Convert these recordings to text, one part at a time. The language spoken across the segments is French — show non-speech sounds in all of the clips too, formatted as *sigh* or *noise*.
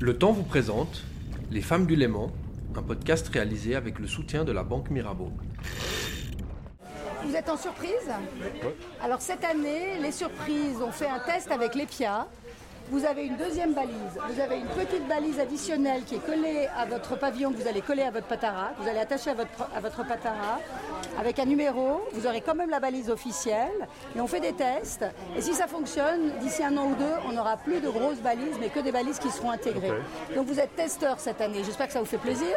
Le temps vous présente Les Femmes du Léman, un podcast réalisé avec le soutien de la Banque Mirabeau. Vous êtes en surprise? Alors cette année, les surprises ont fait un test avec l'EPIA. Vous avez une deuxième balise. Vous avez une petite balise additionnelle qui est collée à votre pavillon que vous allez coller à votre patara. Vous allez attacher à votre, à votre patara avec un numéro. Vous aurez quand même la balise officielle. Et on fait des tests. Et si ça fonctionne, d'ici un an ou deux, on n'aura plus de grosses balises, mais que des balises qui seront intégrées. Donc vous êtes testeur cette année. J'espère que ça vous fait plaisir.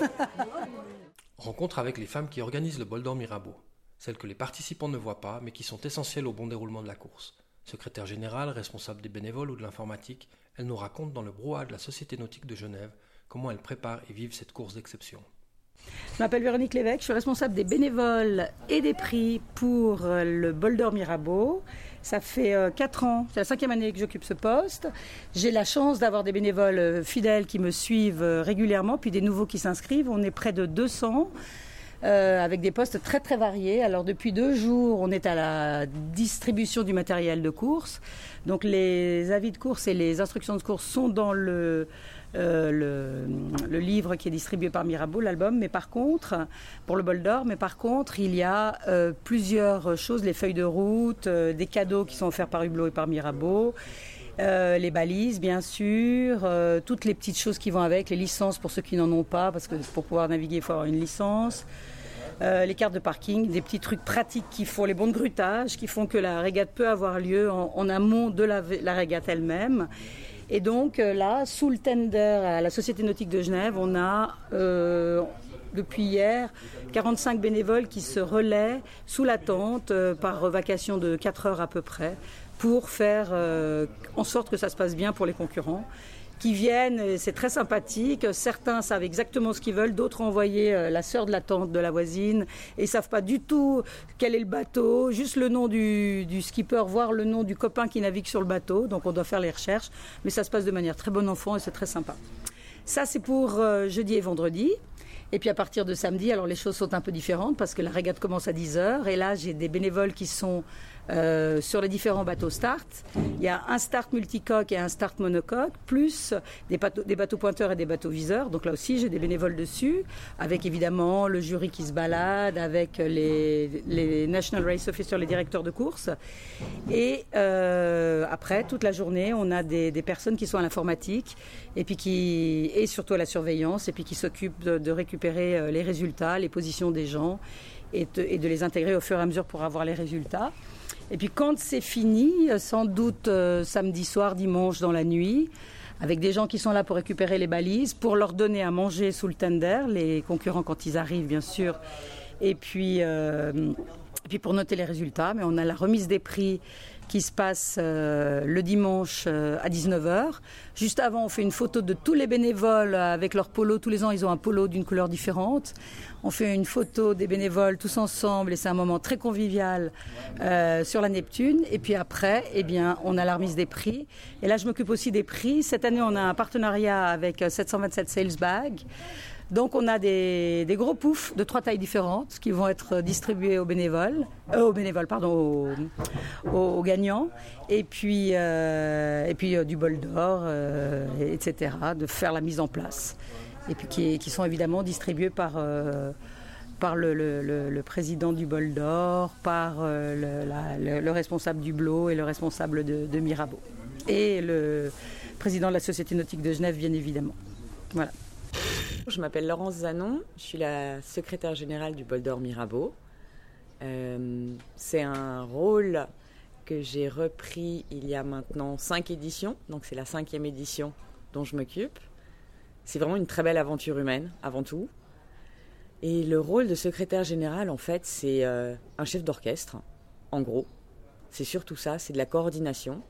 *laughs* Rencontre avec les femmes qui organisent le bol d'or Mirabeau. Celles que les participants ne voient pas, mais qui sont essentielles au bon déroulement de la course. Secrétaire générale, responsable des bénévoles ou de l'informatique, elle nous raconte dans le brouhaha de la Société nautique de Genève comment elle prépare et vive cette course d'exception. Je m'appelle Véronique Lévesque, je suis responsable des bénévoles et des prix pour euh, le Bol d'Or Mirabeau. Ça fait 4 euh, ans, c'est la cinquième année que j'occupe ce poste. J'ai la chance d'avoir des bénévoles euh, fidèles qui me suivent régulièrement, puis des nouveaux qui s'inscrivent. On est près de 200. Euh, avec des postes très très variés. Alors depuis deux jours, on est à la distribution du matériel de course. Donc les avis de course et les instructions de course sont dans le, euh, le, livre qui est distribué par Mirabeau, l'album. Mais par contre, pour le bol d'or, mais par contre, il y a euh, plusieurs choses, les feuilles de route, des cadeaux qui sont offerts par Hublot et par Mirabeau. Les balises, bien sûr, toutes les petites choses qui vont avec, les licences pour ceux qui n'en ont pas, parce que pour pouvoir naviguer, il faut avoir une licence. Euh, les cartes de parking, des petits trucs pratiques qui font les bons de grutage, qui font que la régate peut avoir lieu en, amont de la, régate elle-même. Et donc euh, là, sous le tender à la Société nautique de Genève, on a euh, depuis hier 45 bénévoles qui se relaient sous la tente par vacation de 4 heures à peu près pour faire en sorte que ça se passe bien pour les concurrents qui viennent, c'est très sympathique. Certains savent exactement ce qu'ils veulent, d'autres ont envoyé euh, la sœur de la tante de la voisine et savent pas du tout quel est le bateau, juste le nom du, skipper, voire le nom du copain qui navigue sur le bateau. Donc on doit faire les recherches, mais ça se passe de manière très bon enfant et c'est très sympa. Ça c'est pour euh, jeudi et vendredi. Et puis à partir de samedi, alors les choses sont un peu différentes parce que la régate commence à 10h. Et là, j'ai des bénévoles qui sont euh, sur les différents bateaux start. Il y a un start multicoque et un start monocoque, plus des bateaux, pointeurs et des bateaux viseurs. Donc là aussi, j'ai des bénévoles dessus, avec évidemment le jury qui se balade, avec les, National Race Officers, les directeurs de course. Et euh, après, toute la journée, on a des, personnes qui sont à l'informatique et puis qui et surtout à la surveillance et puis qui s'occupent de, de récupérer euh, les résultats, les positions des gens et de, les intégrer au fur et à mesure pour avoir les résultats. Et puis quand c'est fini, euh, sans doute euh, samedi soir, dimanche dans la nuit, avec des gens qui sont là pour récupérer les balises, pour leur donner à manger sous le tender, les concurrents quand ils arrivent bien sûr, et puis, et puis pour noter les résultats. Mais on a la remise des prix qui se passe euh, le dimanche euh, à 19h. Juste avant, on fait une photo de tous les bénévoles avec leur polo. Tous les ans, ils ont un polo d'une couleur différente. On fait une photo des bénévoles tous ensemble et c'est un moment très convivial euh, sur la Neptune. Et puis après, eh bien, on a la remise des prix. Et là, je m'occupe aussi des prix. Cette année, on a un partenariat avec 727 Sales Bag. Donc on a des, gros poufs de trois tailles différentes qui vont être distribués aux bénévoles, euh, aux bénévoles, pardon, aux, gagnants, et puis, euh, et puis euh, du bol d'or, etc., de faire la mise en place, et puis qui, sont évidemment distribués par par le, président du bol d'or, par le, responsable du Blot et le responsable de, de Mirabeau. Et le président de la Société nautique de Genève, bien évidemment. Voilà. Je m'appelle Laurence Zanon, je suis la secrétaire générale du Bol d'Or Mirabeau. Euh, c'est un rôle que j'ai repris il y a maintenant cinq éditions, donc c'est la cinquième édition dont je m'occupe. C'est vraiment une très belle aventure humaine, avant tout. Et le rôle de secrétaire général, en fait, c'est euh, un chef d'orchestre, en gros. C'est surtout ça, c'est de la coordination,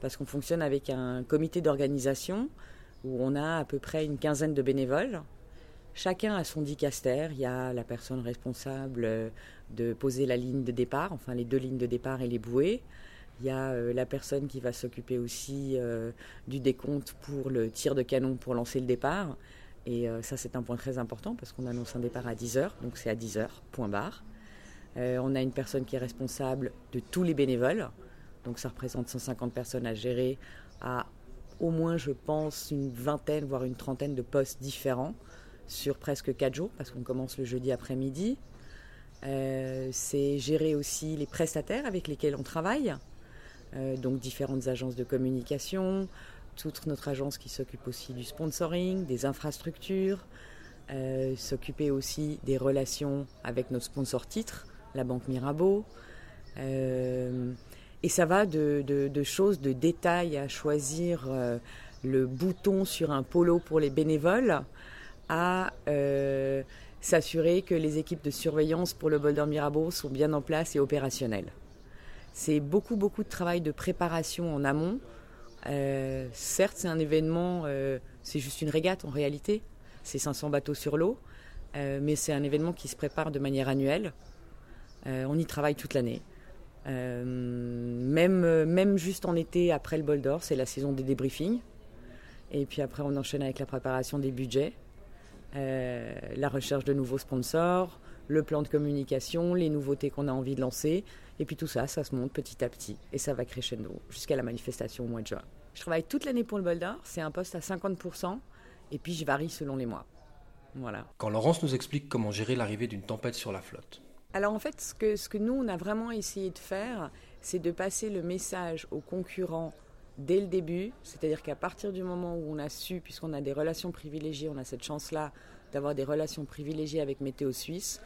parce qu'on fonctionne avec un comité d'organisation où on a à peu près une quinzaine de bénévoles. Chacun a son dicaster. Il y a la personne responsable euh, de poser la ligne de départ, enfin les deux lignes de départ et les bouées. Il y a euh, la personne qui va s'occuper aussi euh, du décompte pour le tir de canon pour lancer le départ. Et ça, c'est un point très important parce qu'on annonce un départ à 10 heures, donc c'est à 10 heures, point barre. on a une personne qui est responsable de tous les bénévoles, donc ça représente 150 personnes à gérer à au moins, je pense, une vingtaine, voire une trentaine de postes différents sur presque quatre jours, parce qu'on commence le jeudi après-midi. Euh, c'est gérer aussi les prestataires avec lesquels on travaille, euh, donc différentes agences de communication, toute notre agence qui s'occupe aussi du sponsoring, des infrastructures, euh, s'occuper aussi des relations avec nos sponsors titres, la Banque Mirabeau. et ça va de, choses, de détails à choisir le bouton sur un polo pour les bénévoles à s'assurer que les équipes de surveillance pour le Boulder Mirabeau sont bien en place et opérationnelles. C'est beaucoup, beaucoup de travail de préparation en amont. Euh, certes, c'est un événement, euh, c'est juste une régate en réalité. C'est 500 bateaux sur l'eau, euh, mais c'est un événement qui se prépare de manière annuelle. on y travaille toute l'année. même, même juste en été, après le Boulder, c'est la saison des débriefings. Et puis après, on enchaîne avec la préparation des budgets. Euh, la recherche de nouveaux sponsors, le plan de communication, les nouveautés qu'on a envie de lancer. Et puis tout ça, ça se monte petit à petit et ça va crescendo jusqu'à la manifestation au mois de juin. Je travaille toute l'année pour le Boulder, c'est un poste à 50% et puis je varie selon les mois. Voilà. Quand Laurence nous explique comment gérer l'arrivée d'une tempête sur la flotte. Alors en fait, ce que, ce que nous, on a vraiment essayé de faire, c'est de passer le message aux concurrents dès le début, c'est-à-dire qu'à partir du moment où on a su, puisqu'on a des relations privilégiées, on a cette chance-là d'avoir des relations privilégiées avec Météo Suisse,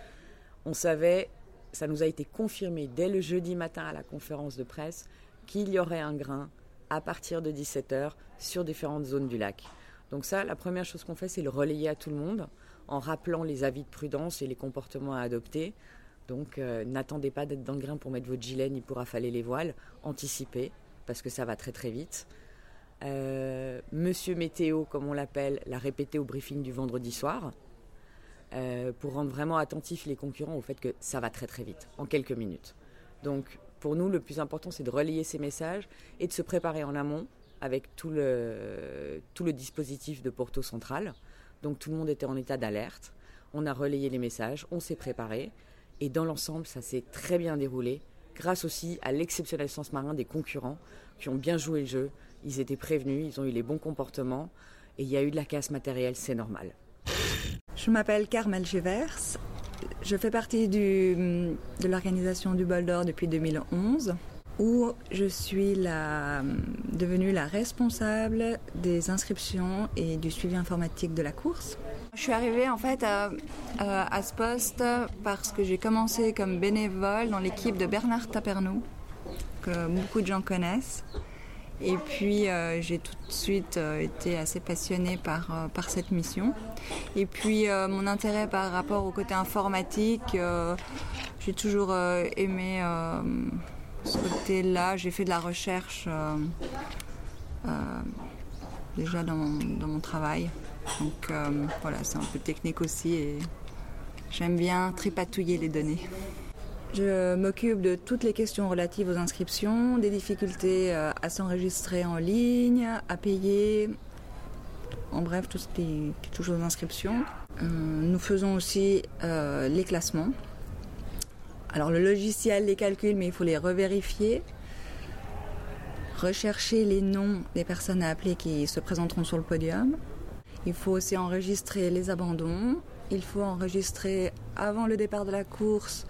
on savait, ça nous a été confirmé dès le jeudi matin à la conférence de presse, qu'il y aurait un grain à partir de 17h sur différentes zones du lac. Donc ça, la première chose qu'on fait, c'est le relayer à tout le monde en rappelant les avis de prudence et les comportements à adopter. Donc euh, n'attendez pas d'être dans le grain pour mettre votre gilet ni pour affaler les voiles, anticipez parce que ça va très très vite. Euh, Monsieur Météo, comme on l'appelle, l'a répété au briefing du vendredi soir, euh, pour rendre vraiment attentifs les concurrents au fait que ça va très très vite, en quelques minutes. Donc pour nous, le plus important, c'est de relayer ces messages et de se préparer en amont avec tout le, tout le dispositif de Porto Central. Donc tout le monde était en état d'alerte. On a relayé les messages, on s'est préparé. Et dans l'ensemble, ça s'est très bien déroulé grâce aussi à l'exceptionnel sens marin des concurrents qui ont bien joué le jeu. Ils étaient prévenus, ils ont eu les bons comportements et il y a eu de la casse matérielle, c'est normal. Je m'appelle Carmel Gevers. Je fais partie de l'organisation du Bol d'Or depuis 2011 où je suis devenue la responsable des inscriptions et du suivi informatique de la course. Je suis arrivée en fait à, ce poste parce que j'ai commencé comme bénévole dans l'équipe de Bernard Tapernou, que beaucoup de gens connaissent. Et puis euh, j'ai tout de suite euh, été assez passionnée euh, par cette mission. Et puis mon intérêt par rapport au côté informatique, j'ai toujours aimé ce côté-là. J'ai fait de la recherche déjà dans mon travail. Donc euh, voilà, c'est un peu technique aussi et j'aime bien tripatouiller les données. Je m'occupe de toutes les questions relatives aux inscriptions, des difficultés euh, à s'enregistrer en ligne, à payer, en bref, tout ce qui, touche aux inscriptions. Euh, nous faisons aussi les classements. Alors le logiciel les calcule, mais il faut les revérifier. Rechercher les noms des personnes à appeler qui se présenteront sur le podium. Il faut aussi enregistrer les abandons. Il faut enregistrer avant le départ de la course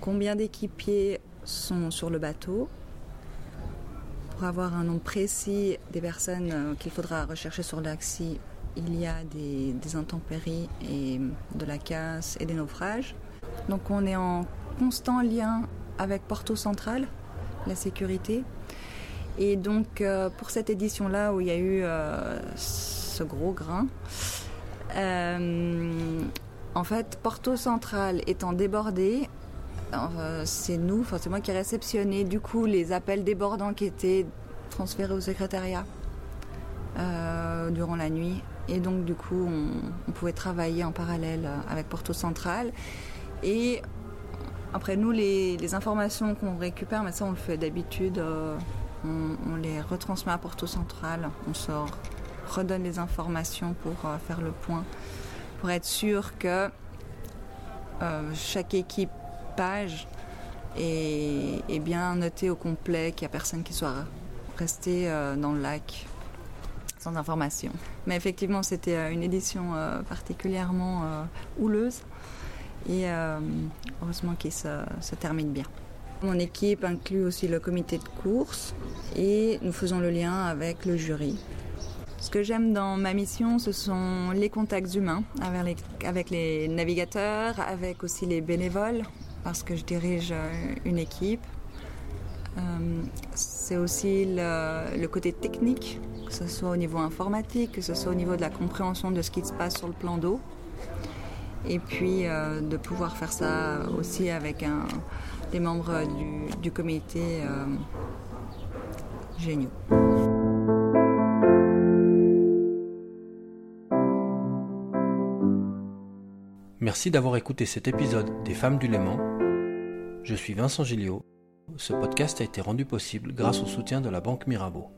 combien d'équipiers sont sur le bateau pour avoir un nombre précis des personnes euh, qu'il faudra rechercher sur l'axi. Il y a des, intempéries et de la casse et des naufrages. Donc on est en constant lien avec Porto Central, la sécurité. Et donc euh, pour cette édition-là où il y a eu euh, ce gros grain. Euh, en fait, Porto Central étant débordé, c'est nous, enfin c'est moi qui ai réceptionné du coup les appels débordants qui étaient transférés au secrétariat durant la nuit. Et donc du coup, on, pouvait travailler en parallèle avec Porto Central. Et après nous, les, informations qu'on récupère, mais ça on le fait d'habitude, on, on, les retransmet à Porto Central. On sort redonne les informations pour euh, faire le point, pour être sûr que euh, chaque équipage est, est, bien noté au complet, qu'il n'y a personne qui soit resté euh, dans le lac sans information. Mais effectivement, c'était une édition particulièrement houleuse et heureusement qu'il se, se termine bien. Mon équipe inclut aussi le comité de course et nous faisons le lien avec le jury. Ce que j'aime dans ma mission, ce sont les contacts humains avec les, navigateurs, avec aussi les bénévoles, parce que je dirige euh, une équipe. Euh, c'est aussi le, côté technique, que ce soit au niveau informatique, que ce soit au niveau de la compréhension de ce qui se passe sur le plan d'eau. Et puis euh, de pouvoir faire ça aussi avec des membres du, comité géniaux. Merci d'avoir écouté cet épisode des Femmes du Léman. Je suis Vincent Gilliot. Ce podcast a été rendu possible grâce au soutien de la Banque Mirabeau.